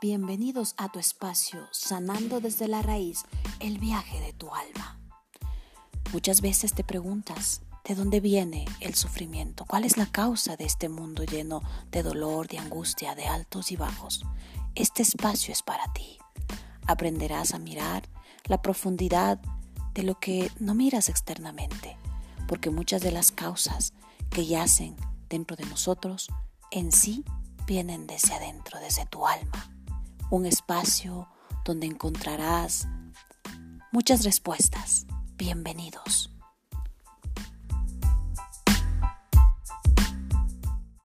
Bienvenidos a tu espacio, sanando desde la raíz el viaje de tu alma. Muchas veces te preguntas, ¿de dónde viene el sufrimiento? ¿Cuál es la causa de este mundo lleno de dolor, de angustia, de altos y bajos? Este espacio es para ti. Aprenderás a mirar la profundidad de lo que no miras externamente, porque muchas de las causas que yacen dentro de nosotros en sí vienen desde adentro, desde tu alma un espacio donde encontrarás muchas respuestas. Bienvenidos.